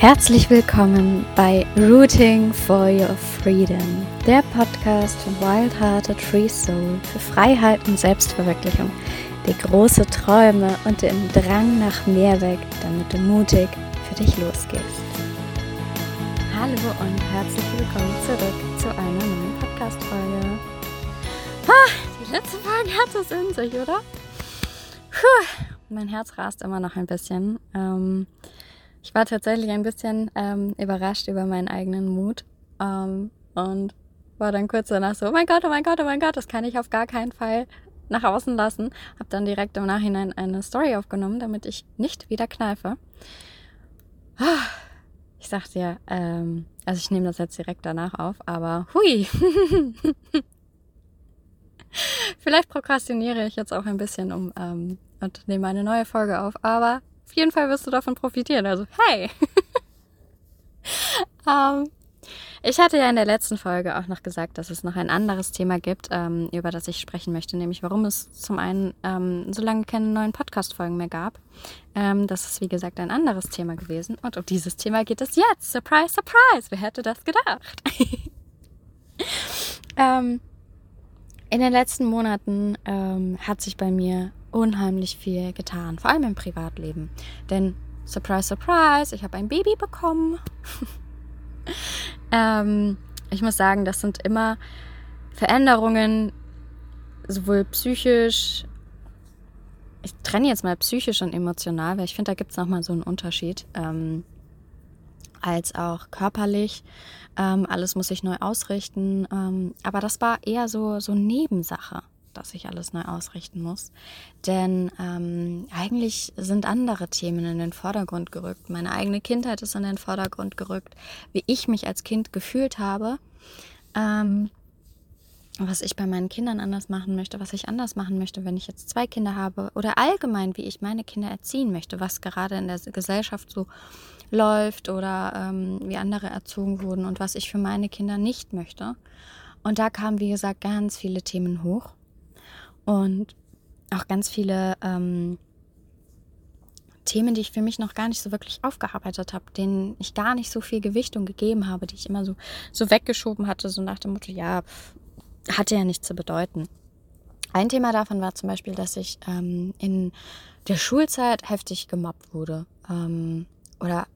Herzlich willkommen bei Rooting for Your Freedom, der Podcast von Wild Hearted Free Soul für Freiheit und Selbstverwirklichung, die große Träume und den Drang nach mehr weg, damit du mutig für dich losgehst. Hallo und herzlich willkommen zurück zu einer neuen Podcast-Folge. Ah, die letzte Folge hat es in sich, oder? Puh, mein Herz rast immer noch ein bisschen. Ähm, ich war tatsächlich ein bisschen ähm, überrascht über meinen eigenen Mut ähm, und war dann kurz danach so, oh mein Gott, oh mein Gott, oh mein Gott, das kann ich auf gar keinen Fall nach außen lassen. Hab dann direkt im Nachhinein eine Story aufgenommen, damit ich nicht wieder kneife. Ich sag dir, ähm, also ich nehme das jetzt direkt danach auf, aber hui. Vielleicht prokrastiniere ich jetzt auch ein bisschen um ähm, und nehme eine neue Folge auf, aber auf jeden Fall wirst du davon profitieren. Also, hey! ähm, ich hatte ja in der letzten Folge auch noch gesagt, dass es noch ein anderes Thema gibt, ähm, über das ich sprechen möchte, nämlich warum es zum einen ähm, so lange keine neuen Podcast-Folgen mehr gab. Ähm, das ist, wie gesagt, ein anderes Thema gewesen. Und um dieses Thema geht es jetzt. Surprise, surprise! Wer hätte das gedacht? ähm, in den letzten Monaten ähm, hat sich bei mir unheimlich viel getan, vor allem im Privatleben. Denn, surprise, surprise, ich habe ein Baby bekommen. ähm, ich muss sagen, das sind immer Veränderungen, sowohl psychisch, ich trenne jetzt mal psychisch und emotional, weil ich finde, da gibt es nochmal so einen Unterschied, ähm, als auch körperlich. Ähm, alles muss sich neu ausrichten. Ähm, aber das war eher so, so Nebensache dass ich alles neu ausrichten muss. Denn ähm, eigentlich sind andere Themen in den Vordergrund gerückt. Meine eigene Kindheit ist in den Vordergrund gerückt, wie ich mich als Kind gefühlt habe. Ähm, was ich bei meinen Kindern anders machen möchte, was ich anders machen möchte, wenn ich jetzt zwei Kinder habe oder allgemein, wie ich meine Kinder erziehen möchte, was gerade in der Gesellschaft so läuft oder ähm, wie andere erzogen wurden und was ich für meine Kinder nicht möchte. Und da kamen, wie gesagt, ganz viele Themen hoch und auch ganz viele ähm, Themen, die ich für mich noch gar nicht so wirklich aufgearbeitet habe, denen ich gar nicht so viel Gewichtung gegeben habe, die ich immer so, so weggeschoben hatte, so nach dem Motto, ja, hatte ja nichts zu bedeuten. Ein Thema davon war zum Beispiel, dass ich ähm, in der Schulzeit heftig gemobbt wurde ähm, oder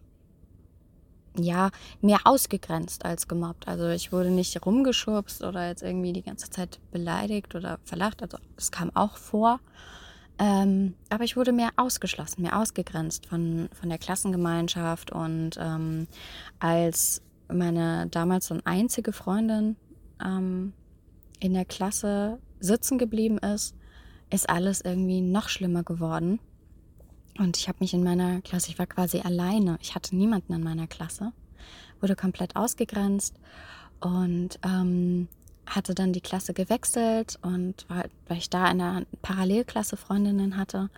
ja, mehr ausgegrenzt als gemobbt. Also ich wurde nicht rumgeschubst oder jetzt irgendwie die ganze Zeit beleidigt oder verlacht. Also das kam auch vor. Ähm, aber ich wurde mehr ausgeschlossen, mehr ausgegrenzt von, von der Klassengemeinschaft. Und ähm, als meine damals so einzige Freundin ähm, in der Klasse sitzen geblieben ist, ist alles irgendwie noch schlimmer geworden. Und ich habe mich in meiner Klasse, ich war quasi alleine. Ich hatte niemanden in meiner Klasse, wurde komplett ausgegrenzt und ähm, hatte dann die Klasse gewechselt und war, weil ich da eine Parallelklasse Freundinnen hatte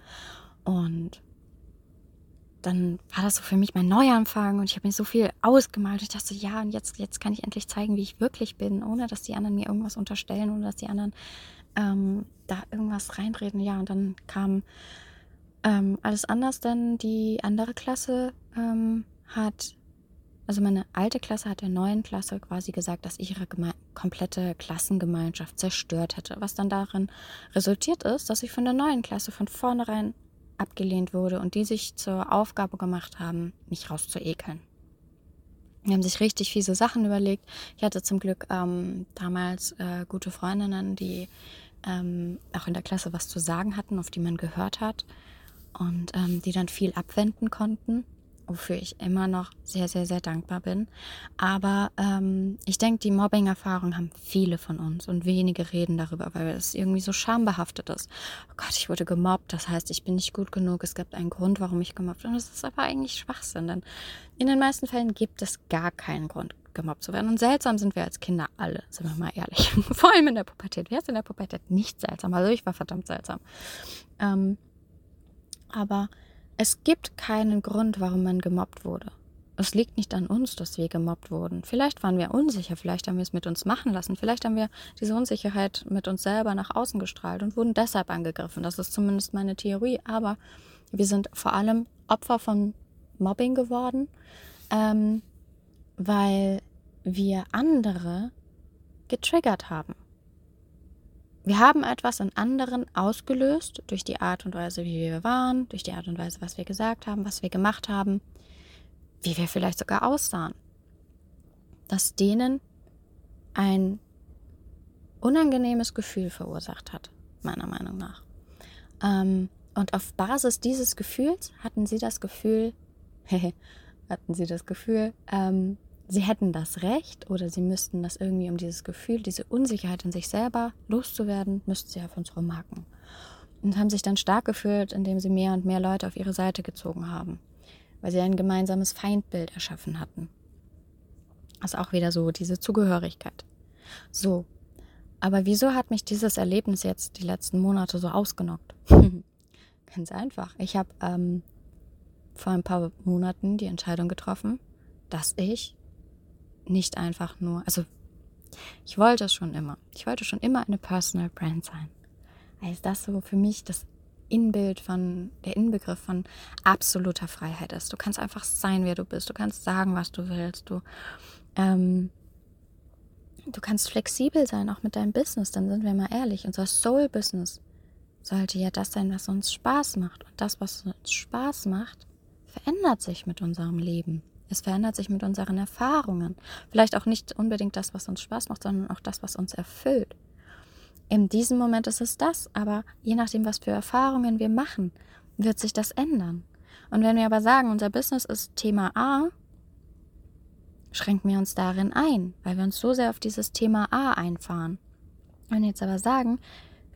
und dann war das so für mich mein Neuanfang und ich habe mir so viel ausgemalt. Ich dachte, ja, und jetzt, jetzt kann ich endlich zeigen, wie ich wirklich bin, ohne dass die anderen mir irgendwas unterstellen, ohne dass die anderen ähm, da irgendwas reinreden. Ja, und dann kam ähm, alles anders, denn die andere Klasse ähm, hat, also meine alte Klasse hat der neuen Klasse quasi gesagt, dass ich ihre komplette Klassengemeinschaft zerstört hätte, was dann darin resultiert ist, dass ich von der neuen Klasse von vornherein abgelehnt wurde und die sich zur Aufgabe gemacht haben, mich rauszuekeln. Die haben sich richtig fiese Sachen überlegt. Ich hatte zum Glück ähm, damals äh, gute Freundinnen, die ähm, auch in der Klasse was zu sagen hatten, auf die man gehört hat und ähm, die dann viel abwenden konnten, wofür ich immer noch sehr, sehr, sehr dankbar bin. Aber ähm, ich denke, die Mobbing-Erfahrung haben viele von uns und wenige reden darüber, weil es irgendwie so schambehaftet ist. Oh Gott, ich wurde gemobbt, das heißt, ich bin nicht gut genug, es gibt einen Grund, warum ich gemobbt bin. Und das ist aber eigentlich Schwachsinn, denn in den meisten Fällen gibt es gar keinen Grund, gemobbt zu werden. Und seltsam sind wir als Kinder alle, sind wir mal ehrlich. Vor allem in der Pubertät. Wer ist in der Pubertät nicht seltsam? Also ich war verdammt seltsam. Ähm, aber es gibt keinen Grund, warum man gemobbt wurde. Es liegt nicht an uns, dass wir gemobbt wurden. Vielleicht waren wir unsicher, vielleicht haben wir es mit uns machen lassen, vielleicht haben wir diese Unsicherheit mit uns selber nach außen gestrahlt und wurden deshalb angegriffen. Das ist zumindest meine Theorie. Aber wir sind vor allem Opfer von Mobbing geworden, ähm, weil wir andere getriggert haben. Wir haben etwas in anderen ausgelöst durch die Art und Weise, wie wir waren, durch die Art und Weise, was wir gesagt haben, was wir gemacht haben, wie wir vielleicht sogar aussahen. Das denen ein unangenehmes Gefühl verursacht hat, meiner Meinung nach. Ähm, und auf Basis dieses Gefühls hatten sie das Gefühl, hatten sie das Gefühl, ähm, sie hätten das Recht oder sie müssten das irgendwie, um dieses Gefühl, diese Unsicherheit in sich selber loszuwerden, müssten sie auf uns rumhacken. Und haben sich dann stark gefühlt, indem sie mehr und mehr Leute auf ihre Seite gezogen haben, weil sie ein gemeinsames Feindbild erschaffen hatten. Das ist auch wieder so diese Zugehörigkeit. So, aber wieso hat mich dieses Erlebnis jetzt die letzten Monate so ausgenockt? Ganz einfach. Ich habe ähm, vor ein paar Monaten die Entscheidung getroffen, dass ich nicht einfach nur, also ich wollte es schon immer. Ich wollte schon immer eine Personal Brand sein. Weil das so für mich das Inbild von, der Inbegriff von absoluter Freiheit ist. Du kannst einfach sein, wer du bist. Du kannst sagen, was du willst. Du, ähm, du kannst flexibel sein, auch mit deinem Business. Dann sind wir mal ehrlich. Unser Soul-Business sollte ja das sein, was uns Spaß macht. Und das, was uns Spaß macht, verändert sich mit unserem Leben. Es verändert sich mit unseren Erfahrungen. Vielleicht auch nicht unbedingt das, was uns Spaß macht, sondern auch das, was uns erfüllt. In diesem Moment ist es das, aber je nachdem, was für Erfahrungen wir machen, wird sich das ändern. Und wenn wir aber sagen, unser Business ist Thema A, schränken wir uns darin ein, weil wir uns so sehr auf dieses Thema A einfahren. Wenn wir jetzt aber sagen,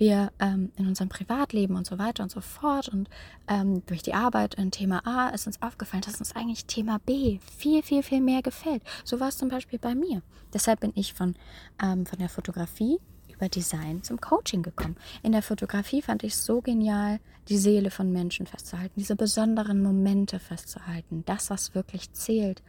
wir ähm, in unserem Privatleben und so weiter und so fort und ähm, durch die Arbeit in Thema A ist uns aufgefallen, dass uns eigentlich Thema B viel, viel, viel mehr gefällt. So war es zum Beispiel bei mir. Deshalb bin ich von, ähm, von der Fotografie über Design zum Coaching gekommen. In der Fotografie fand ich es so genial, die Seele von Menschen festzuhalten, diese besonderen Momente festzuhalten, das, was wirklich zählt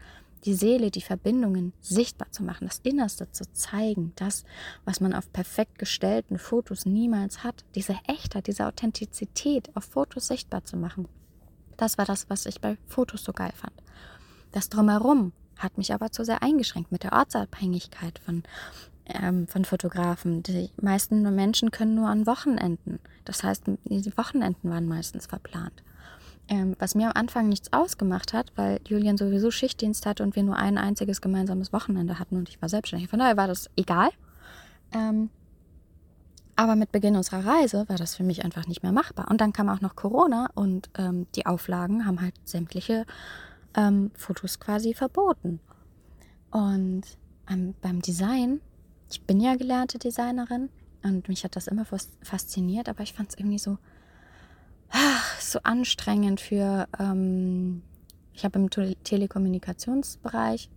die Seele, die Verbindungen sichtbar zu machen, das Innerste zu zeigen, das, was man auf perfekt gestellten Fotos niemals hat, diese Echtheit, diese Authentizität auf Fotos sichtbar zu machen. Das war das, was ich bei Fotos so geil fand. Das drumherum hat mich aber zu sehr eingeschränkt mit der Ortsabhängigkeit von, ähm, von Fotografen. Die meisten Menschen können nur an Wochenenden. Das heißt, die Wochenenden waren meistens verplant. Ähm, was mir am Anfang nichts ausgemacht hat, weil Julian sowieso Schichtdienst hatte und wir nur ein einziges gemeinsames Wochenende hatten und ich war selbstständig. Von daher war das egal. Ähm, aber mit Beginn unserer Reise war das für mich einfach nicht mehr machbar. Und dann kam auch noch Corona und ähm, die Auflagen haben halt sämtliche ähm, Fotos quasi verboten. Und beim Design, ich bin ja gelernte Designerin und mich hat das immer fasziniert, aber ich fand es irgendwie so, so anstrengend für, ähm, ich habe im Telekommunikationsbereich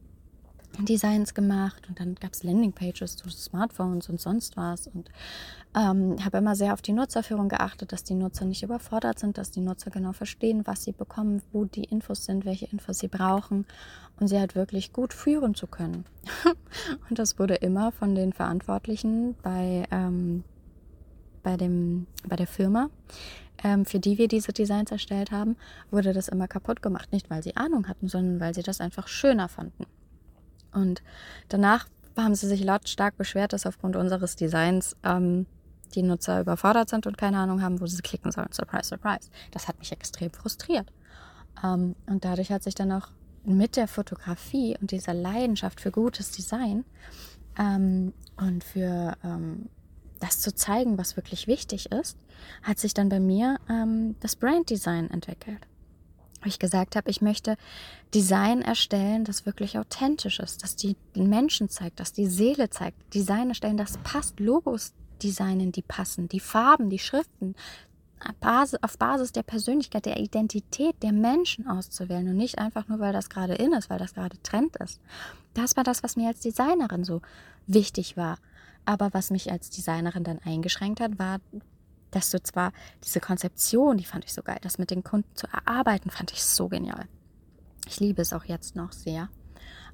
Designs gemacht und dann gab es Landingpages zu Smartphones und sonst was und ähm, habe immer sehr auf die Nutzerführung geachtet, dass die Nutzer nicht überfordert sind, dass die Nutzer genau verstehen, was sie bekommen, wo die Infos sind, welche Infos sie brauchen und sie halt wirklich gut führen zu können. und das wurde immer von den Verantwortlichen bei, ähm, bei, dem, bei der Firma ähm, für die wir diese Designs erstellt haben, wurde das immer kaputt gemacht. Nicht, weil sie Ahnung hatten, sondern weil sie das einfach schöner fanden. Und danach haben sie sich lautstark beschwert, dass aufgrund unseres Designs ähm, die Nutzer überfordert sind und keine Ahnung haben, wo sie klicken sollen. Surprise, surprise. Das hat mich extrem frustriert. Ähm, und dadurch hat sich dann auch mit der Fotografie und dieser Leidenschaft für gutes Design ähm, und für ähm, das zu zeigen, was wirklich wichtig ist, hat sich dann bei mir ähm, das Branddesign entwickelt. Wo ich gesagt habe, ich möchte Design erstellen, das wirklich authentisch ist, das die Menschen zeigt, das die Seele zeigt. Design erstellen, das passt. Logos designen, die passen. Die Farben, die Schriften, auf Basis der Persönlichkeit, der Identität der Menschen auszuwählen und nicht einfach nur, weil das gerade in ist, weil das gerade Trend ist. Das war das, was mir als Designerin so wichtig war. Aber was mich als Designerin dann eingeschränkt hat, war, dass du zwar diese Konzeption, die fand ich so geil, das mit den Kunden zu erarbeiten, fand ich so genial. Ich liebe es auch jetzt noch sehr.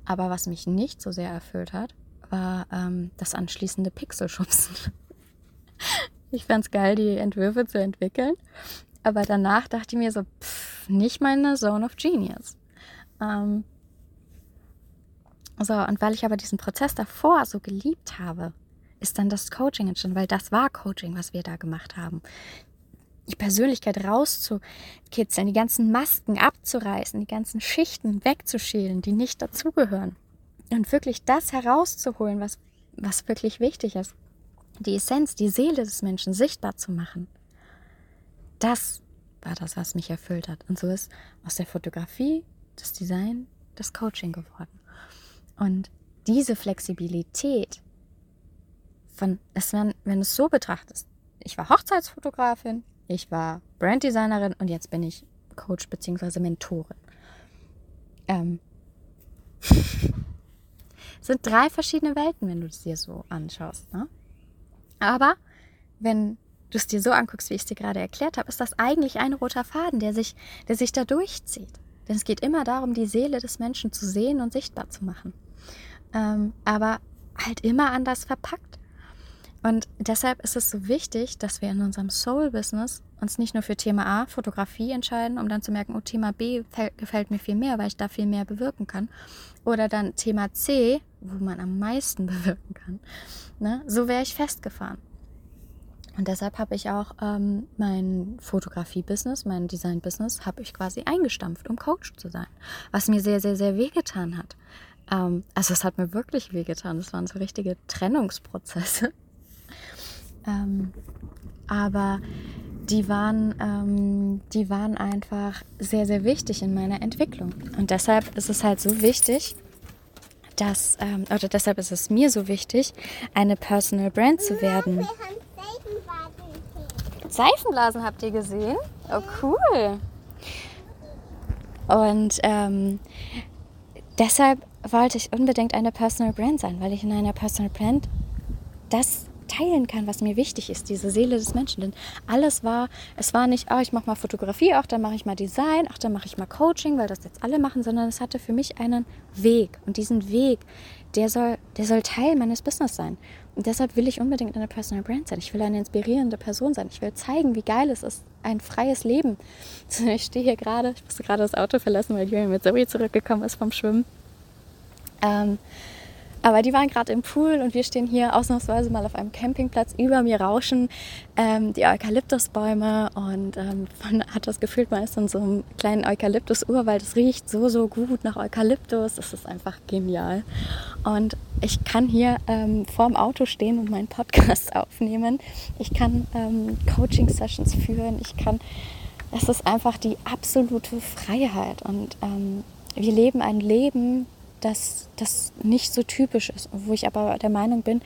Aber was mich nicht so sehr erfüllt hat, war ähm, das anschließende Pixelschubsen. ich fand es geil, die Entwürfe zu entwickeln. Aber danach dachte ich mir so, pff, nicht meine Zone of Genius. Ähm, So, und weil ich aber diesen Prozess davor so geliebt habe, ist dann das Coaching entstanden, weil das war Coaching, was wir da gemacht haben. Die Persönlichkeit rauszukitzeln, die ganzen Masken abzureißen, die ganzen Schichten wegzuschälen, die nicht dazugehören. Und wirklich das herauszuholen, was, was wirklich wichtig ist. Die Essenz, die Seele des Menschen sichtbar zu machen. Das war das, was mich erfüllt hat. Und so ist aus der Fotografie das Design das Coaching geworden. Und diese Flexibilität von, es, wenn, wenn du es so betrachtest, ich war Hochzeitsfotografin, ich war Branddesignerin und jetzt bin ich Coach bzw. Mentorin. Ähm, sind drei verschiedene Welten, wenn du es dir so anschaust. Ne? Aber wenn du es dir so anguckst, wie ich es dir gerade erklärt habe, ist das eigentlich ein roter Faden, der sich, der sich da durchzieht. Denn es geht immer darum, die Seele des Menschen zu sehen und sichtbar zu machen. Ähm, aber halt immer anders verpackt. Und deshalb ist es so wichtig, dass wir in unserem Soul-Business uns nicht nur für Thema A, Fotografie entscheiden, um dann zu merken, oh, Thema B gefällt mir viel mehr, weil ich da viel mehr bewirken kann. Oder dann Thema C, wo man am meisten bewirken kann. Ne? So wäre ich festgefahren. Und deshalb habe ich auch ähm, mein Fotografie-Business, mein Design-Business, habe ich quasi eingestampft, um Coach zu sein. Was mir sehr, sehr, sehr wehgetan hat. Ähm, also es hat mir wirklich wehgetan. Das waren so richtige Trennungsprozesse. Ähm, aber die waren, ähm, die waren einfach sehr, sehr wichtig in meiner Entwicklung. Und deshalb ist es halt so wichtig, dass, ähm, oder deshalb ist es mir so wichtig, eine Personal Brand zu werden. Seifenblasen habt ihr gesehen? Oh, cool. Und ähm, deshalb wollte ich unbedingt eine Personal Brand sein, weil ich in einer Personal Brand das teilen kann, was mir wichtig ist, diese Seele des Menschen. Denn alles war, es war nicht, oh, ich mache mal Fotografie, auch dann mache ich mal Design, ach, dann mache ich mal Coaching, weil das jetzt alle machen, sondern es hatte für mich einen Weg. Und diesen Weg, der soll, der soll Teil meines Business sein. Und deshalb will ich unbedingt eine Personal Brand sein. Ich will eine inspirierende Person sein. Ich will zeigen, wie geil es ist, ein freies Leben. Ich stehe hier gerade, ich musste gerade das Auto verlassen, weil Julian mit Zoe zurückgekommen ist vom Schwimmen. Ähm, aber die waren gerade im Pool und wir stehen hier ausnahmsweise mal auf einem Campingplatz. Über mir rauschen ähm, die Eukalyptusbäume und ähm, man hat das Gefühl, man ist in so einem kleinen Eukalyptus-Urwald. Es riecht so, so gut nach Eukalyptus. Es ist einfach genial. Und ich kann hier ähm, vorm Auto stehen und meinen Podcast aufnehmen. Ich kann ähm, Coaching-Sessions führen. Ich kann, es ist einfach die absolute Freiheit. Und ähm, wir leben ein Leben, dass das nicht so typisch ist, wo ich aber der Meinung bin,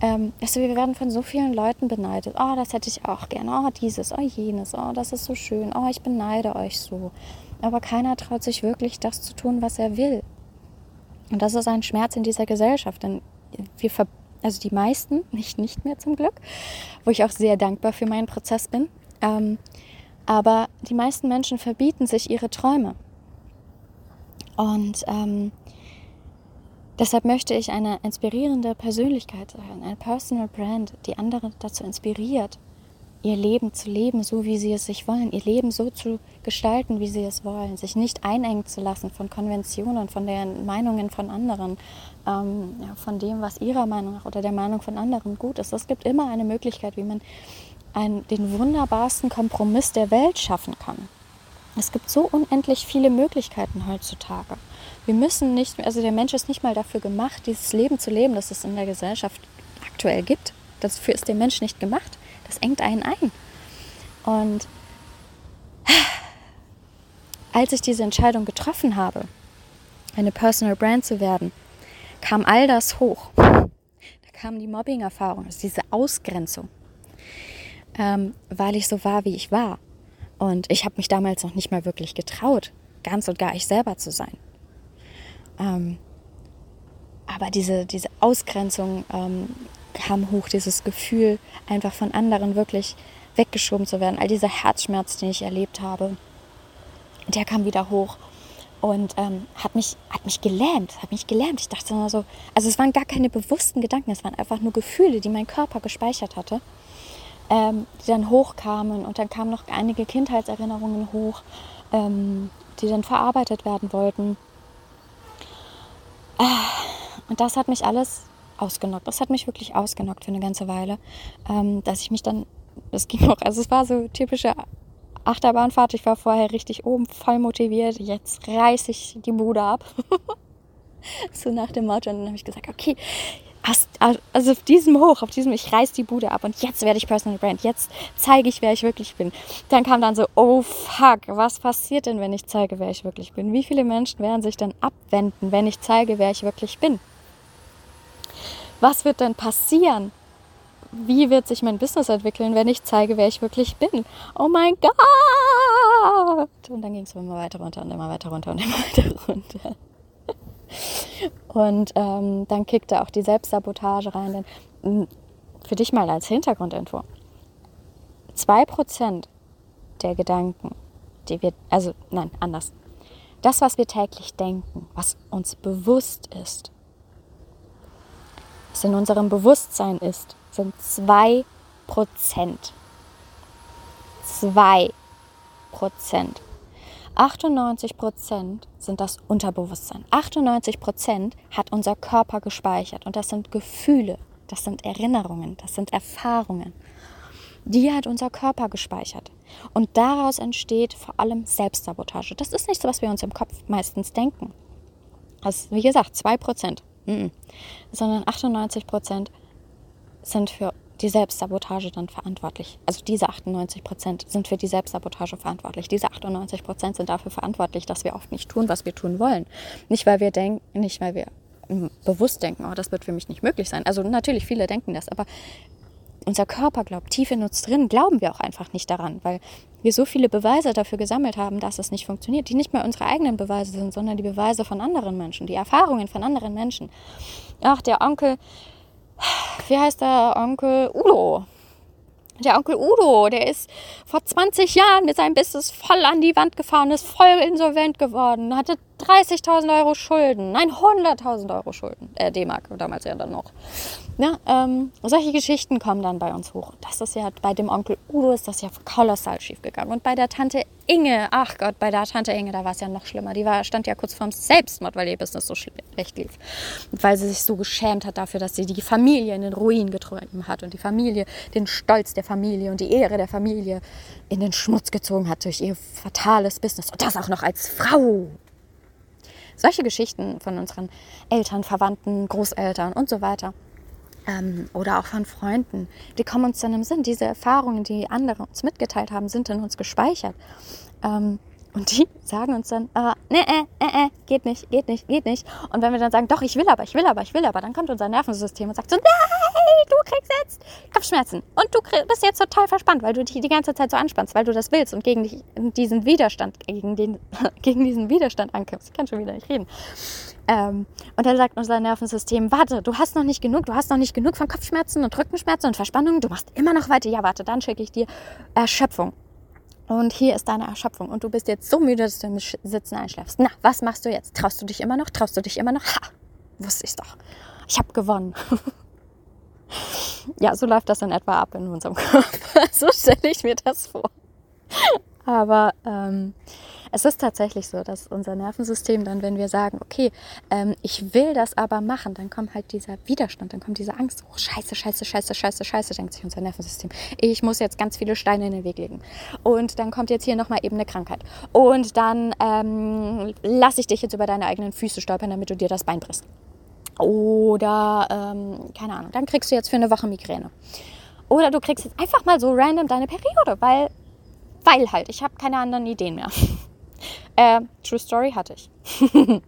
ähm, also wir werden von so vielen Leuten beneidet. Oh, das hätte ich auch gerne. Oh, dieses, oh, jenes. Oh, das ist so schön. Oh, ich beneide euch so. Aber keiner traut sich wirklich, das zu tun, was er will. Und das ist ein Schmerz in dieser Gesellschaft, denn wir ver also die meisten, nicht nicht mehr zum Glück, wo ich auch sehr dankbar für meinen Prozess bin. Ähm, aber die meisten Menschen verbieten sich ihre Träume. Und ähm, Deshalb möchte ich eine inspirierende Persönlichkeit sein, ein Personal Brand, die andere dazu inspiriert, ihr Leben zu leben, so wie sie es sich wollen, ihr Leben so zu gestalten, wie sie es wollen, sich nicht einengen zu lassen von Konventionen, von den Meinungen von anderen, ähm, ja, von dem, was ihrer Meinung nach oder der Meinung von anderen gut ist. Es gibt immer eine Möglichkeit, wie man einen, den wunderbarsten Kompromiss der Welt schaffen kann. Es gibt so unendlich viele Möglichkeiten heutzutage. Wir müssen nicht, also der Mensch ist nicht mal dafür gemacht, dieses Leben zu leben, das es in der Gesellschaft aktuell gibt. Dafür ist der Mensch nicht gemacht. Das engt einen ein. Und als ich diese Entscheidung getroffen habe, eine Personal Brand zu werden, kam all das hoch. Da kam die Mobbing-Erfahrung, also diese Ausgrenzung, ähm, weil ich so war, wie ich war. Und ich habe mich damals noch nicht mal wirklich getraut, ganz und gar ich selber zu sein. Ähm, aber diese, diese Ausgrenzung ähm, kam hoch, dieses Gefühl, einfach von anderen wirklich weggeschoben zu werden. All dieser Herzschmerz, den ich erlebt habe, der kam wieder hoch und ähm, hat, mich, hat mich gelähmt, hat mich gelähmt. Ich dachte immer so, also es waren gar keine bewussten Gedanken, es waren einfach nur Gefühle, die mein Körper gespeichert hatte, ähm, die dann hochkamen und dann kamen noch einige Kindheitserinnerungen hoch, ähm, die dann verarbeitet werden wollten. Ah, Und das hat mich alles ausgenockt. Das hat mich wirklich ausgenockt für eine ganze Weile, ähm, dass ich mich dann, es ging auch, also es war so typische Achterbahnfahrt. Ich war vorher richtig oben, voll motiviert. Jetzt reiße ich die Bude ab. so nach dem Motto. Und dann habe ich gesagt, okay, also auf diesem Hoch, auf diesem, ich reiß die Bude ab und jetzt werde ich Personal Brand. Jetzt zeige ich, wer ich wirklich bin. Dann kam dann so, oh fuck, was passiert denn, wenn ich zeige, wer ich wirklich bin? Wie viele Menschen werden sich denn abwenden, wenn ich zeige, wer ich wirklich bin? Was wird denn passieren? Wie wird sich mein Business entwickeln, wenn ich zeige, wer ich wirklich bin? Oh mein Gott! Und dann ging es immer weiter runter und immer weiter runter und immer weiter runter. Und ähm, dann kickte auch die Selbstsabotage rein. Denn hm, für dich mal als Hintergrundinfo. 2% der Gedanken, die wir, also nein, anders. Das, was wir täglich denken, was uns bewusst ist, was in unserem Bewusstsein ist, sind 2%. 2%. 98 Prozent sind das Unterbewusstsein. 98 Prozent hat unser Körper gespeichert und das sind Gefühle, das sind Erinnerungen, das sind Erfahrungen. Die hat unser Körper gespeichert. Und daraus entsteht vor allem Selbstsabotage. Das ist nicht so, was wir uns im Kopf meistens denken. Also, wie gesagt, 2 Prozent. Sondern 98 Prozent sind für die Selbstsabotage dann verantwortlich. Also diese 98 Prozent sind für die Selbstsabotage verantwortlich. Diese 98 Prozent sind dafür verantwortlich, dass wir oft nicht tun, was wir tun wollen. Nicht, weil wir denken, nicht, weil wir bewusst denken, oh, das wird für mich nicht möglich sein. Also natürlich, viele denken das, aber unser Körper glaubt, tief in uns drin glauben wir auch einfach nicht daran, weil wir so viele Beweise dafür gesammelt haben, dass es nicht funktioniert, die nicht mehr unsere eigenen Beweise sind, sondern die Beweise von anderen Menschen, die Erfahrungen von anderen Menschen. Ach, der Onkel, wie heißt der Onkel Udo? Der Onkel Udo, der ist vor 20 Jahren mit seinem Business voll an die Wand gefahren, ist voll insolvent geworden, hatte 30.000 Euro Schulden, nein, 100.000 Euro Schulden, äh, D-Mark damals ja dann noch. Ja, ähm, solche Geschichten kommen dann bei uns hoch. Das ist ja bei dem Onkel Udo ist das ja kolossal schief gegangen. Und bei der Tante Inge, ach Gott, bei der Tante Inge, da war es ja noch schlimmer. Die war, stand ja kurz vorm Selbstmord, weil ihr Business so schlecht lief. Und weil sie sich so geschämt hat dafür, dass sie die Familie in den Ruin getrieben hat und die Familie, den Stolz der Familie und die Ehre der Familie in den Schmutz gezogen hat durch ihr fatales Business. Und das auch noch als Frau. Solche Geschichten von unseren Eltern, Verwandten, Großeltern und so weiter. Ähm, oder auch von Freunden, die kommen uns dann im Sinn. Diese Erfahrungen, die andere uns mitgeteilt haben, sind in uns gespeichert. Ähm, und die sagen uns dann, äh, nee, äh, äh, äh, geht nicht, geht nicht, geht nicht. Und wenn wir dann sagen, doch, ich will aber, ich will aber, ich will aber, dann kommt unser Nervensystem und sagt so, nein, du kriegst jetzt Kopfschmerzen. Und du bist jetzt total verspannt, weil du dich die ganze Zeit so anspannst, weil du das willst und gegen dich, diesen Widerstand, gegen, den, gegen diesen Widerstand ankämpfst. Ich kann schon wieder nicht reden. Ähm, und dann sagt unser Nervensystem, warte, du hast noch nicht genug, du hast noch nicht genug von Kopfschmerzen und Rückenschmerzen und Verspannungen, du machst immer noch weiter. Ja, warte, dann schicke ich dir Erschöpfung. Und hier ist deine Erschöpfung. Und du bist jetzt so müde, dass du im Sitzen einschläfst. Na, was machst du jetzt? Traust du dich immer noch? Traust du dich immer noch? Ha, wusste ich doch. Ich habe gewonnen. ja, so läuft das in etwa ab in unserem Kopf. so stelle ich mir das vor. Aber ähm, es ist tatsächlich so, dass unser Nervensystem dann, wenn wir sagen, okay, ähm, ich will das aber machen, dann kommt halt dieser Widerstand, dann kommt diese Angst, oh scheiße, scheiße, scheiße, scheiße, scheiße, denkt sich unser Nervensystem. Ich muss jetzt ganz viele Steine in den Weg legen. Und dann kommt jetzt hier nochmal eben eine Krankheit. Und dann ähm, lasse ich dich jetzt über deine eigenen Füße stolpern, damit du dir das Bein brichst. Oder, ähm, keine Ahnung, dann kriegst du jetzt für eine Woche Migräne. Oder du kriegst jetzt einfach mal so random deine Periode, weil, weil halt, ich habe keine anderen Ideen mehr. Äh, True Story hatte ich. ähm,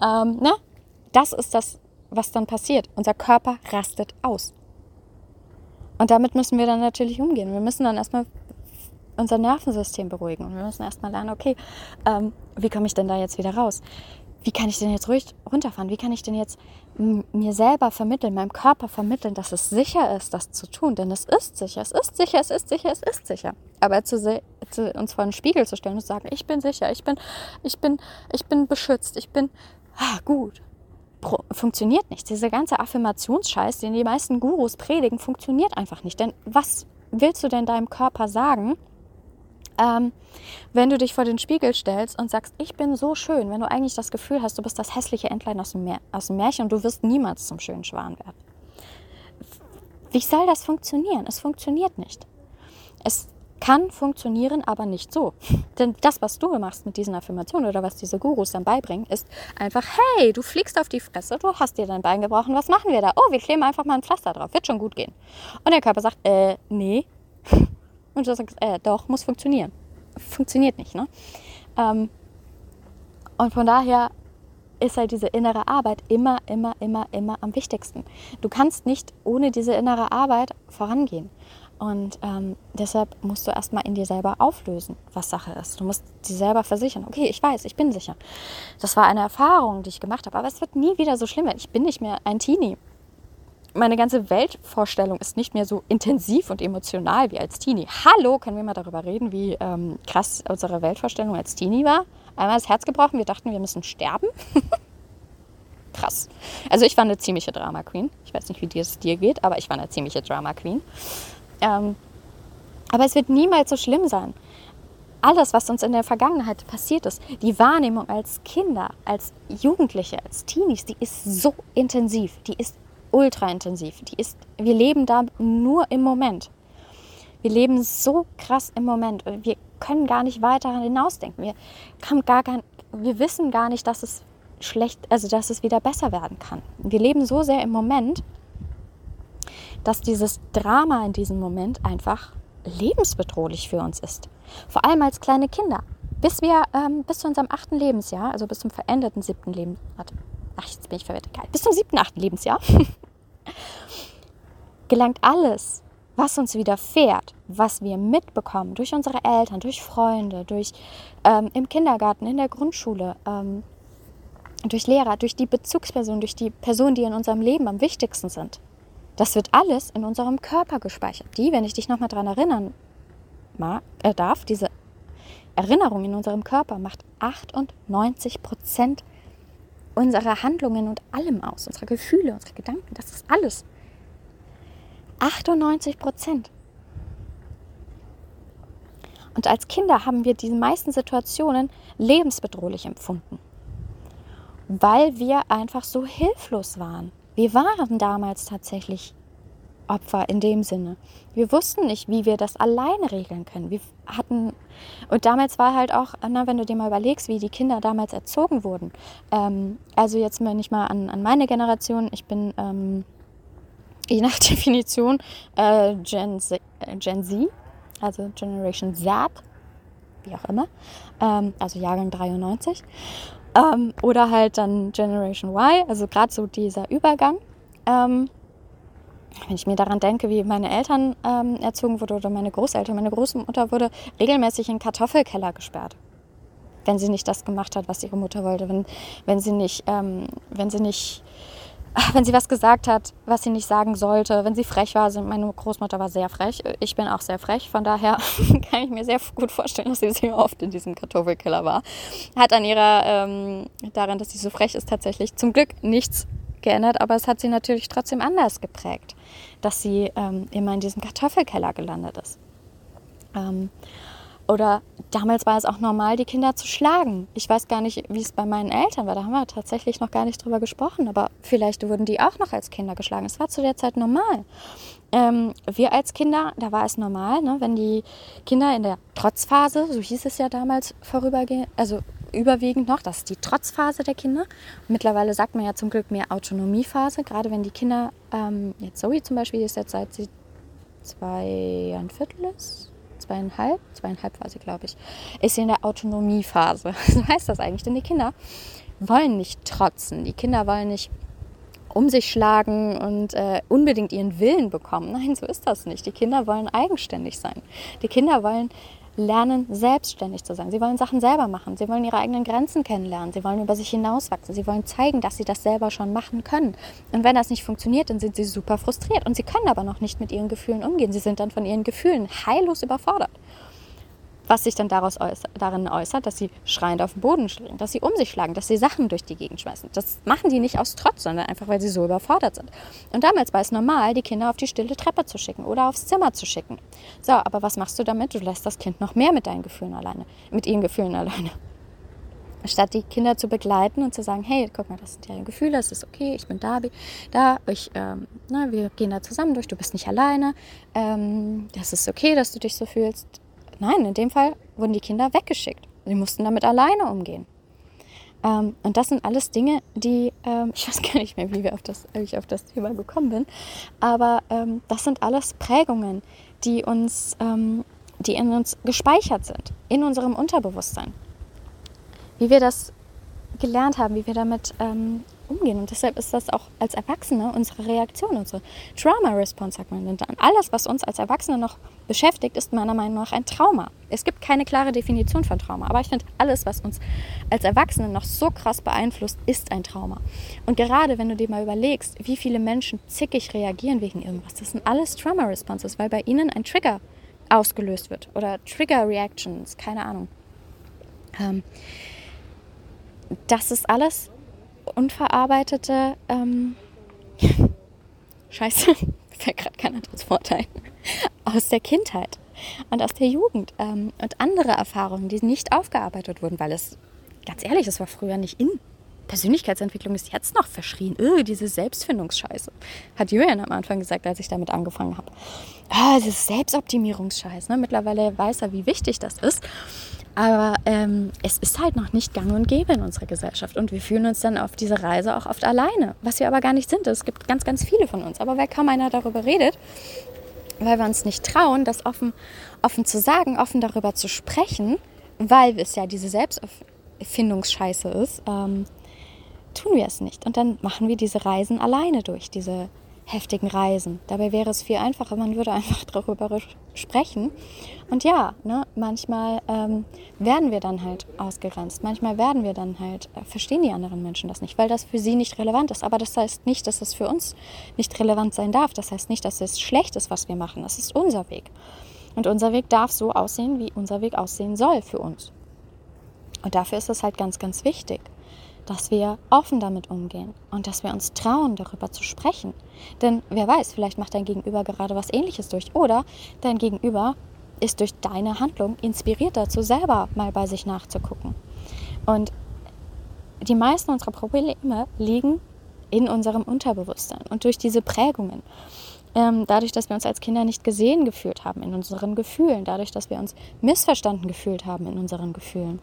ne? Das ist das, was dann passiert. Unser Körper rastet aus. Und damit müssen wir dann natürlich umgehen. Wir müssen dann erstmal unser Nervensystem beruhigen. Und wir müssen erstmal lernen, okay, ähm, wie komme ich denn da jetzt wieder raus? Wie kann ich denn jetzt ruhig runterfahren? Wie kann ich denn jetzt mir selber vermitteln, meinem Körper vermitteln, dass es sicher ist, das zu tun? Denn es ist sicher, es ist sicher, es ist sicher, es ist sicher. Aber zu, zu, uns vor den Spiegel zu stellen und zu sagen, ich bin sicher, ich bin, ich bin, ich bin beschützt, ich bin ah, gut, funktioniert nicht. Dieser ganze Affirmationsscheiß, den die meisten Gurus predigen, funktioniert einfach nicht. Denn was willst du denn deinem Körper sagen, Ähm, wenn du dich vor den Spiegel stellst und sagst, ich bin so schön, wenn du eigentlich das Gefühl hast, du bist das hässliche Entlein aus dem, Meer, aus dem Märchen und du wirst niemals zum schönen Schwan werden. Wie soll das funktionieren? Es funktioniert nicht. Es kann funktionieren, aber nicht so. Denn das, was du machst mit diesen Affirmationen oder was diese Gurus dann beibringen, ist einfach, hey, du fliegst auf die Fresse, du hast dir dein Bein gebrochen, was machen wir da? Oh, wir kleben einfach mal ein Pflaster drauf, wird schon gut gehen. Und der Körper sagt, äh, nee. Und du sagst, äh, doch, muss funktionieren. Funktioniert nicht, ne? Ähm, und von daher ist halt diese innere Arbeit immer, immer, immer, immer am wichtigsten. Du kannst nicht ohne diese innere Arbeit vorangehen. Und ähm, deshalb musst du erstmal in dir selber auflösen, was Sache ist. Du musst dir selber versichern, okay, ich weiß, ich bin sicher. Das war eine Erfahrung, die ich gemacht habe, aber es wird nie wieder so schlimm. Ich bin nicht mehr ein Teenie. Meine ganze Weltvorstellung ist nicht mehr so intensiv und emotional wie als Teenie. Hallo, können wir mal darüber reden, wie ähm, krass unsere Weltvorstellung als Teenie war? Einmal das Herz gebrochen, wir dachten, wir müssen sterben. krass. Also ich war eine ziemliche Drama Queen. Ich weiß nicht, wie es dir geht, aber ich war eine ziemliche Drama Queen. Ähm, aber es wird niemals so schlimm sein. Alles, was uns in der Vergangenheit passiert ist, die Wahrnehmung als Kinder, als Jugendliche, als Teenies, die ist so intensiv, die ist ultra intensiv. Die ist, wir leben da nur im Moment. Wir leben so krass im Moment und wir können gar nicht weiter hinausdenken. Wir, haben gar kein, wir wissen gar nicht, dass es schlecht, also dass es wieder besser werden kann. Wir leben so sehr im Moment, dass dieses Drama in diesem Moment einfach lebensbedrohlich für uns ist. Vor allem als kleine Kinder. Bis wir, ähm, bis zu unserem achten Lebensjahr, also bis zum veränderten siebten Leben, warte, ach, jetzt bin ich verwirrt, egal, bis zum siebten, achten Lebensjahr, gelangt alles, was uns widerfährt, was wir mitbekommen durch unsere Eltern, durch Freunde, durch ähm, im Kindergarten, in der Grundschule, ähm, durch Lehrer, durch die Bezugspersonen, durch die Personen, die in unserem Leben am wichtigsten sind. Das wird alles in unserem Körper gespeichert. Die, wenn ich dich nochmal daran erinnern mag, äh, darf, diese Erinnerung in unserem Körper macht 98 Prozent unserer Handlungen und allem aus, unserer Gefühle, unserer Gedanken. Das ist alles. 98 Prozent. Und als Kinder haben wir diese meisten Situationen lebensbedrohlich empfunden, weil wir einfach so hilflos waren. Wir waren damals tatsächlich Opfer in dem Sinne. Wir wussten nicht, wie wir das alleine regeln können. Wir hatten und damals war halt auch, na, wenn du dir mal überlegst, wie die Kinder damals erzogen wurden. Ähm, also jetzt wenn ich mal an, an meine Generation. Ich bin ähm, je nach Definition äh, Gen, Z, äh, Gen Z, also Generation Z, wie auch immer, ähm, also Jahrgang 93. Ähm, oder halt dann Generation Y, also gerade so dieser Übergang. Ähm, wenn ich mir daran denke, wie meine Eltern ähm, erzogen wurden oder meine Großeltern, meine Großmutter wurde regelmäßig in Kartoffelkeller gesperrt, wenn sie nicht das gemacht hat, was ihre Mutter wollte, wenn, wenn sie nicht, ähm, wenn sie nicht wenn sie was gesagt hat, was sie nicht sagen sollte, wenn sie frech war. Also meine Großmutter war sehr frech. Ich bin auch sehr frech. Von daher kann ich mir sehr gut vorstellen, dass sie sehr oft in diesem Kartoffelkeller war. Hat an ihrer, ähm, daran, dass sie so frech ist, tatsächlich zum Glück nichts geändert. Aber es hat sie natürlich trotzdem anders geprägt, dass sie ähm, immer in diesem Kartoffelkeller gelandet ist. Ähm, oder damals war es auch normal, die Kinder zu schlagen. Ich weiß gar nicht, wie es bei meinen Eltern war. Da haben wir tatsächlich noch gar nicht drüber gesprochen. Aber vielleicht wurden die auch noch als Kinder geschlagen. Es war zu der Zeit normal. Ähm, wir als Kinder, da war es normal, ne, wenn die Kinder in der Trotzphase, so hieß es ja damals, vorübergehen, also überwiegend noch, das ist die Trotzphase der Kinder. mittlerweile sagt man ja zum Glück mehr Autonomiephase, gerade wenn die Kinder, ähm, jetzt Zoe zum Beispiel, ist jetzt seit sie zwei ein Viertel ist, zweieinhalb, zweieinhalb war sie, glaube ich, ist sie in der Autonomiephase. So heißt das eigentlich, denn die Kinder wollen nicht trotzen. Die Kinder wollen nicht um sich schlagen und äh, unbedingt ihren Willen bekommen. Nein, so ist das nicht. Die Kinder wollen eigenständig sein. Die Kinder wollen lernen, selbstständig zu sein. Sie wollen Sachen selber machen. Sie wollen ihre eigenen Grenzen kennenlernen. Sie wollen über sich hinauswachsen. Sie wollen zeigen, dass sie das selber schon machen können. Und wenn das nicht funktioniert, dann sind sie super frustriert. Und sie können aber noch nicht mit ihren Gefühlen umgehen. Sie sind dann von ihren Gefühlen heillos überfordert. Was sich dann daraus äußert, darin äußert, dass sie schreiend auf den Boden springen, dass sie um sich schlagen, dass sie Sachen durch die Gegend schmeißen. Das machen die nicht aus Trotz, sondern einfach, weil sie so überfordert sind. Und damals war es normal, die Kinder auf die stille Treppe zu schicken oder aufs Zimmer zu schicken. So, aber was machst du damit? Du lässt das Kind noch mehr mit deinen Gefühlen alleine, mit ihren Gefühlen alleine. Statt die Kinder zu begleiten und zu sagen, hey, guck mal, das sind deine Gefühle, es ist okay, ich bin da, da ich, ähm, na, wir gehen da zusammen durch, du bist nicht alleine, ähm, das ist okay, dass du dich so fühlst. Nein, in dem Fall wurden die Kinder weggeschickt. Sie mussten damit alleine umgehen. Ähm, und das sind alles Dinge, die, ähm, ich weiß gar nicht mehr, wie, auf das, wie ich auf das Thema gekommen bin, aber ähm, das sind alles Prägungen, die uns, ähm, die in uns gespeichert sind, in unserem Unterbewusstsein wie wir das gelernt haben, wie wir damit ähm, umgehen. Und deshalb ist das auch als Erwachsene unsere Reaktion, unsere Trauma-Response, sagt man. Und alles, was uns als Erwachsene noch beschäftigt, ist meiner Meinung nach ein Trauma. Es gibt keine klare Definition von Trauma, aber ich finde, alles, was uns als Erwachsene noch so krass beeinflusst, ist ein Trauma. Und gerade wenn du dir mal überlegst, wie viele Menschen zickig reagieren wegen irgendwas, das sind alles Trauma-Responses, weil bei ihnen ein Trigger ausgelöst wird oder Trigger-Reactions, keine Ahnung. Ähm, das ist alles unverarbeitete ähm, Scheiße, fällt gerade kein anderes Vorteil aus der Kindheit und aus der Jugend ähm, und andere Erfahrungen, die nicht aufgearbeitet wurden, weil es, ganz ehrlich, das war früher nicht in. Persönlichkeitsentwicklung ist jetzt noch verschrien. Öh, diese Selbstfindungsscheiße. Hat Julian am Anfang gesagt, als ich damit angefangen habe. Ah, dieses Selbstoptimierungsscheiß. Ne? Mittlerweile weiß er, wie wichtig das ist. Aber ähm, es ist halt noch nicht gang und gäbe in unserer Gesellschaft. Und wir fühlen uns dann auf dieser Reise auch oft alleine, was wir aber gar nicht sind. Es gibt ganz, ganz viele von uns. Aber weil kaum einer darüber redet, weil wir uns nicht trauen, das offen, offen zu sagen, offen darüber zu sprechen, weil es ja diese Selbsterfindungsscheiße ist, ähm, tun wir es nicht. Und dann machen wir diese Reisen alleine durch, diese heftigen Reisen. Dabei wäre es viel einfacher, man würde einfach darüber sprechen. Und ja, ne, manchmal ähm, werden wir dann halt ausgegrenzt. Manchmal werden wir dann halt, äh, verstehen die anderen Menschen das nicht, weil das für sie nicht relevant ist. Aber das heißt nicht, dass es für uns nicht relevant sein darf. Das heißt nicht, dass es schlecht ist, was wir machen. Das ist unser Weg. Und unser Weg darf so aussehen, wie unser Weg aussehen soll für uns. Und dafür ist es halt ganz, ganz wichtig dass wir offen damit umgehen und dass wir uns trauen, darüber zu sprechen. Denn wer weiß, vielleicht macht dein Gegenüber gerade was Ähnliches durch oder dein Gegenüber ist durch deine Handlung inspiriert dazu, selber mal bei sich nachzugucken. Und die meisten unserer Probleme liegen in unserem Unterbewusstsein und durch diese Prägungen. Ähm, dadurch, dass wir uns als Kinder nicht gesehen gefühlt haben in unseren Gefühlen, dadurch, dass wir uns missverstanden gefühlt haben in unseren Gefühlen.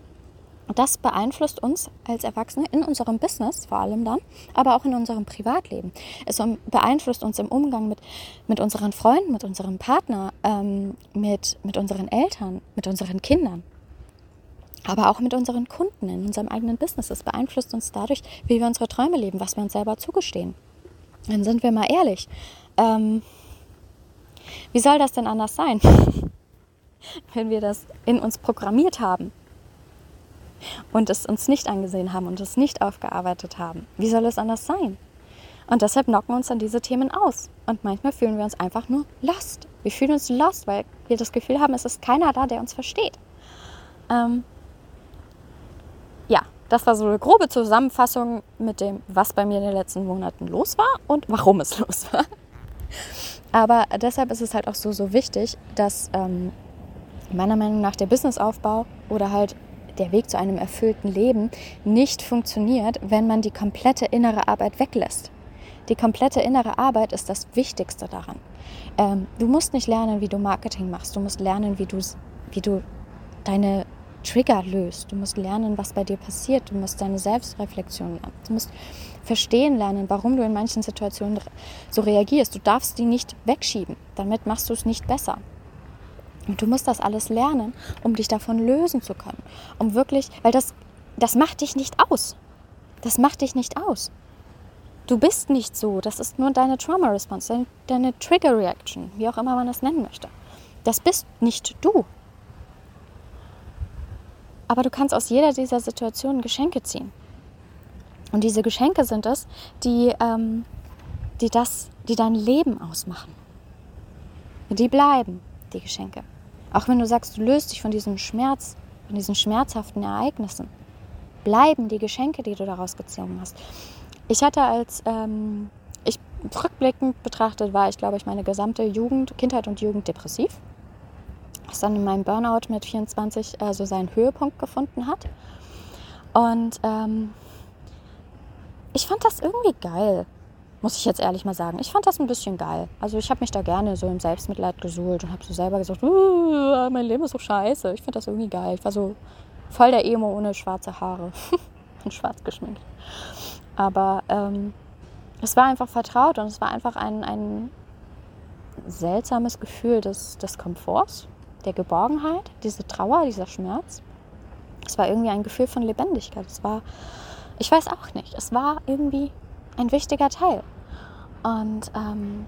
Das beeinflusst uns als Erwachsene in unserem Business vor allem dann, aber auch in unserem Privatleben. Es beeinflusst uns im Umgang mit, mit unseren Freunden, mit unserem Partner, ähm, mit, mit unseren Eltern, mit unseren Kindern. Aber auch mit unseren Kunden in unserem eigenen Business. Es beeinflusst uns dadurch, wie wir unsere Träume leben, was wir uns selber zugestehen. Dann sind wir mal ehrlich. Ähm, wie soll das denn anders sein, wenn wir das in uns programmiert haben? Und es uns nicht angesehen haben und es nicht aufgearbeitet haben. Wie soll es anders sein? Und deshalb knocken uns dann diese Themen aus. Und manchmal fühlen wir uns einfach nur lost. Wir fühlen uns lost, weil wir das Gefühl haben, es ist keiner da, der uns versteht. Ähm ja, das war so eine grobe Zusammenfassung mit dem, was bei mir in den letzten Monaten los war und warum es los war. Aber deshalb ist es halt auch so, so wichtig, dass ähm, meiner Meinung nach der Businessaufbau oder halt der Weg zu einem erfüllten Leben nicht funktioniert, wenn man die komplette innere Arbeit weglässt. Die komplette innere Arbeit ist das Wichtigste daran. Ähm, du musst nicht lernen, wie du Marketing machst. Du musst lernen, wie du, wie du deine Trigger löst. Du musst lernen, was bei dir passiert. Du musst deine Selbstreflexion lernen. Du musst verstehen lernen, warum du in manchen Situationen so reagierst. Du darfst die nicht wegschieben. Damit machst du es nicht besser. Und du musst das alles lernen, um dich davon lösen zu können. Um wirklich, weil das, das macht dich nicht aus. Das macht dich nicht aus. Du bist nicht so. Das ist nur deine Trauma Response, deine, deine Trigger Reaction, wie auch immer man es nennen möchte. Das bist nicht du. Aber du kannst aus jeder dieser Situationen Geschenke ziehen. Und diese Geschenke sind es, die, ähm, die, das, die dein Leben ausmachen. Die bleiben, die Geschenke. Auch wenn du sagst, du löst dich von diesem Schmerz, von diesen schmerzhaften Ereignissen, bleiben die Geschenke, die du daraus gezogen hast. Ich hatte als, ähm, ich rückblickend betrachtet, war ich, glaube ich, meine gesamte Jugend, Kindheit und Jugend depressiv. Was dann in meinem Burnout mit 24 äh, so seinen Höhepunkt gefunden hat. Und ähm, ich fand das irgendwie geil, muss ich jetzt ehrlich mal sagen. Ich fand das ein bisschen geil. Also ich habe mich da gerne so im Selbstmitleid gesuhlt und habe so selber gesagt, mein Leben ist so scheiße. Ich finde das irgendwie geil. Ich war so voll der Emo ohne schwarze Haare und schwarz geschminkt. Aber ähm, es war einfach vertraut und es war einfach ein, ein seltsames Gefühl des, des Komforts, der Geborgenheit, diese Trauer, dieser Schmerz. Es war irgendwie ein Gefühl von Lebendigkeit. Es war, ich weiß auch nicht, es war irgendwie ein wichtiger Teil. Und ähm,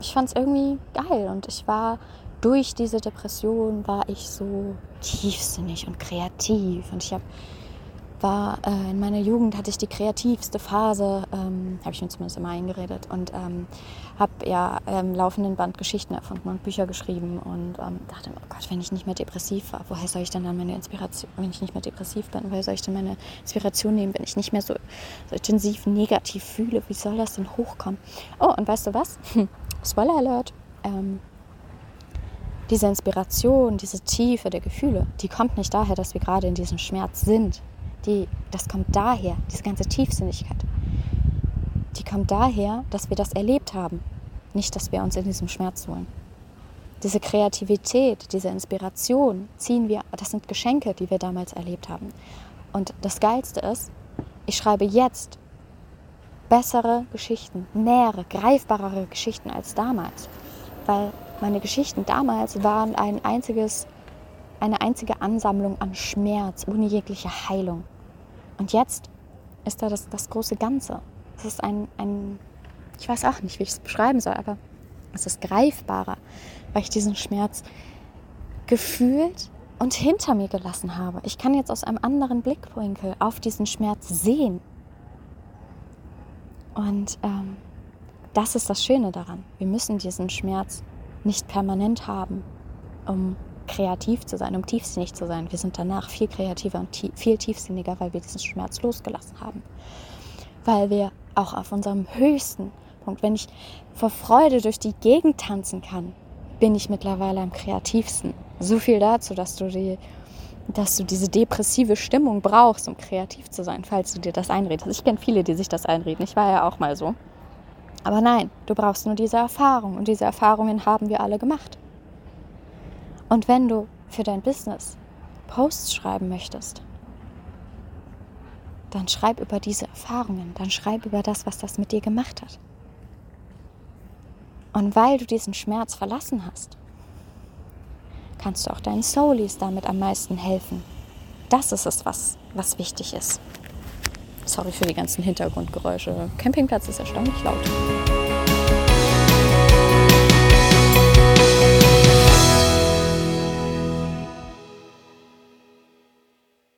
ich fand es irgendwie geil. Und ich war durch diese Depression war ich so tiefsinnig und kreativ. Und ich habe war äh, in meiner Jugend hatte ich die kreativste Phase, ähm, habe ich mir zumindest immer eingeredet. Und ähm, habe ja im laufenden Band Geschichten erfunden und Bücher geschrieben und ähm, dachte, oh Gott, wenn ich nicht mehr depressiv war, woher soll ich denn dann meine Inspiration, wenn ich nicht mehr depressiv bin, woher soll ich denn meine Inspiration nehmen, wenn ich nicht mehr so, so intensiv negativ fühle, wie soll das denn hochkommen? Oh, und weißt du was? Spoiler Alert. Ähm, diese Inspiration, diese Tiefe der Gefühle, die kommt nicht daher, dass wir gerade in diesem Schmerz sind, die, das kommt daher, diese ganze Tiefsinnigkeit. Die kommt daher, dass wir das erlebt haben, nicht, dass wir uns in diesem Schmerz holen. Diese Kreativität, diese Inspiration ziehen wir, das sind Geschenke, die wir damals erlebt haben. Und das Geilste ist, ich schreibe jetzt bessere Geschichten, nähere, greifbarere Geschichten als damals. Weil meine Geschichten damals waren ein einziges eine einzige Ansammlung an Schmerz, ohne jegliche Heilung. Und jetzt ist da das, das große Ganze. Es ist ein, ein, ich weiß auch nicht, wie ich es beschreiben soll, aber es ist greifbarer, weil ich diesen Schmerz gefühlt und hinter mir gelassen habe. Ich kann jetzt aus einem anderen Blickwinkel auf diesen Schmerz sehen. Und ähm, das ist das Schöne daran. Wir müssen diesen Schmerz nicht permanent haben, um kreativ zu sein, um tiefsinnig zu sein. Wir sind danach viel kreativer und tie viel tiefsinniger, weil wir diesen Schmerz losgelassen haben. Weil wir auch auf unserem höchsten Punkt, wenn ich vor Freude durch die Gegend tanzen kann, bin ich mittlerweile am kreativsten. So viel dazu, dass du die dass du diese depressive Stimmung brauchst, um kreativ zu sein, falls du dir das einredest. Ich kenne viele, die sich das einreden. Ich war ja auch mal so. Aber nein, du brauchst nur diese Erfahrung und diese Erfahrungen haben wir alle gemacht. Und wenn du für dein Business Posts schreiben möchtest, dann schreib über diese Erfahrungen, dann schreib über das, was das mit dir gemacht hat. Und weil du diesen Schmerz verlassen hast, kannst du auch deinen Soulies damit am meisten helfen. Das ist es, was, was wichtig ist. Sorry für die ganzen Hintergrundgeräusche. Campingplatz ist erstaunlich laut.